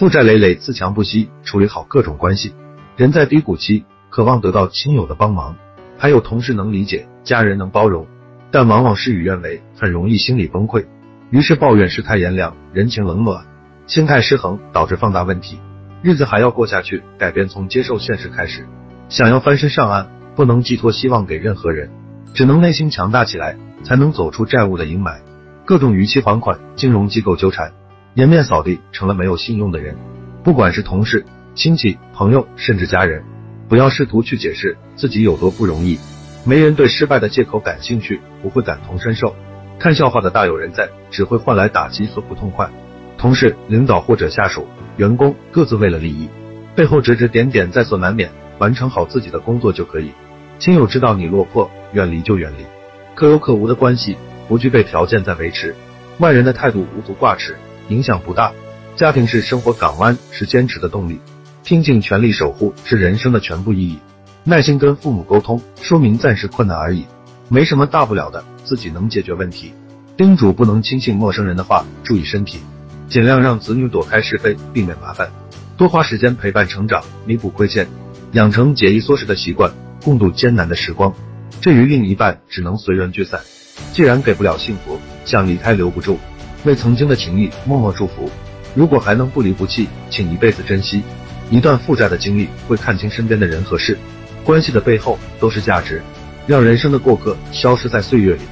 负债累累，自强不息，处理好各种关系。人在低谷期，渴望得到亲友的帮忙，还有同事能理解，家人能包容，但往往事与愿违，很容易心理崩溃。于是抱怨世态炎凉，人情冷暖，心态失衡，导致放大问题。日子还要过下去，改变从接受现实开始。想要翻身上岸，不能寄托希望给任何人，只能内心强大起来，才能走出债务的阴霾。各种逾期还款、金融机构纠缠。颜面扫地，成了没有信用的人。不管是同事、亲戚、朋友，甚至家人，不要试图去解释自己有多不容易。没人对失败的借口感兴趣，不会感同身受。看笑话的大有人在，只会换来打击和不痛快。同事、领导或者下属、员工各自为了利益，背后指指点点在所难免。完成好自己的工作就可以。亲友知道你落魄，远离就远离。可有可无的关系，不具备条件再维持。外人的态度无足挂齿。影响不大，家庭是生活港湾，是坚持的动力，拼尽全力守护是人生的全部意义。耐心跟父母沟通，说明暂时困难而已，没什么大不了的，自己能解决问题。叮嘱不能轻信陌生人的话，注意身体，尽量让子女躲开是非，避免麻烦，多花时间陪伴成长，弥补亏欠，养成节衣缩食的习惯，共度艰难的时光。至于另一半，只能随缘聚散。既然给不了幸福，想离开留不住。为曾经的情谊默默祝福。如果还能不离不弃，请一辈子珍惜。一段负债的经历，会看清身边的人和事，关系的背后都是价值。让人生的过客消失在岁月里，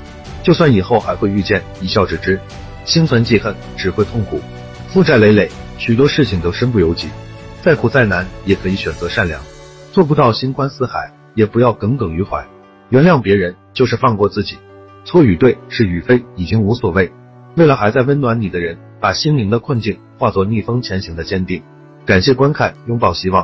就算以后还会遇见，一笑置之。心存记恨只会痛苦。负债累累，许多事情都身不由己。再苦再难，也可以选择善良。做不到心宽似海，也不要耿耿于怀。原谅别人，就是放过自己。错与对，是与非，已经无所谓。为了还在温暖你的人，把心灵的困境化作逆风前行的坚定。感谢观看，拥抱希望。